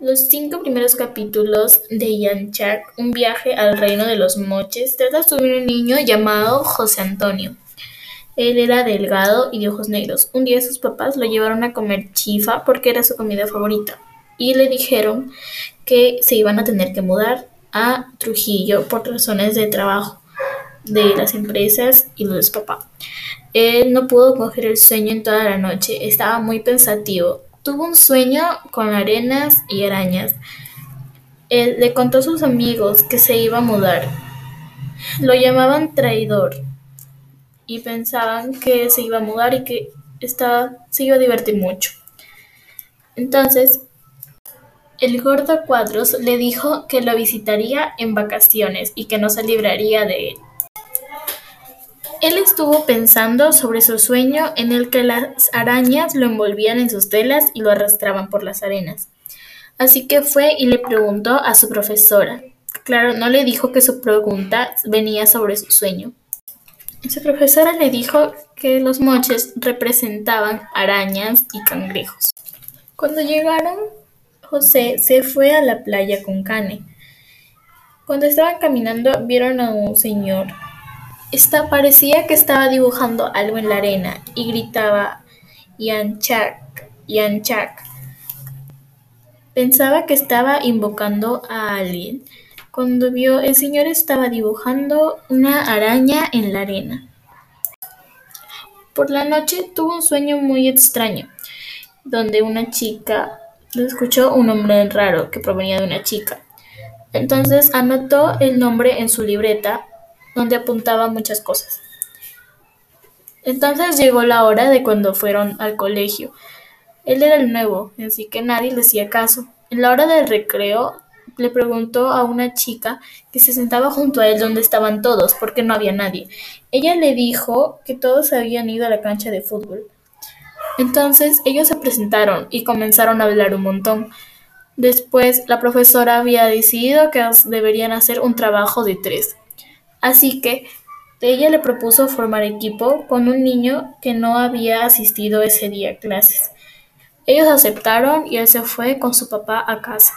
Los cinco primeros capítulos de Yanchak, Un viaje al reino de los moches, trata sobre un niño llamado José Antonio. Él era delgado y de ojos negros. Un día sus papás lo llevaron a comer chifa porque era su comida favorita y le dijeron que se iban a tener que mudar a Trujillo por razones de trabajo de las empresas y los papás. Él no pudo coger el sueño en toda la noche, estaba muy pensativo Tuvo un sueño con arenas y arañas. Él le contó a sus amigos que se iba a mudar. Lo llamaban traidor y pensaban que se iba a mudar y que estaba, se iba a divertir mucho. Entonces, el gordo Cuadros le dijo que lo visitaría en vacaciones y que no se libraría de él. Él estuvo pensando sobre su sueño en el que las arañas lo envolvían en sus telas y lo arrastraban por las arenas. Así que fue y le preguntó a su profesora. Claro, no le dijo que su pregunta venía sobre su sueño. Su profesora le dijo que los moches representaban arañas y cangrejos. Cuando llegaron, José se fue a la playa con Cane. Cuando estaban caminando, vieron a un señor esta parecía que estaba dibujando algo en la arena y gritaba Yanchak, Yanchak. Pensaba que estaba invocando a alguien. Cuando vio el señor estaba dibujando una araña en la arena. Por la noche tuvo un sueño muy extraño, donde una chica le escuchó un nombre raro que provenía de una chica. Entonces anotó el nombre en su libreta donde apuntaba muchas cosas. Entonces llegó la hora de cuando fueron al colegio. Él era el nuevo, así que nadie le hacía caso. En la hora del recreo le preguntó a una chica que se sentaba junto a él donde estaban todos, porque no había nadie. Ella le dijo que todos habían ido a la cancha de fútbol. Entonces ellos se presentaron y comenzaron a hablar un montón. Después la profesora había decidido que deberían hacer un trabajo de tres. Así que ella le propuso formar equipo con un niño que no había asistido ese día a clases. Ellos aceptaron y él se fue con su papá a casa.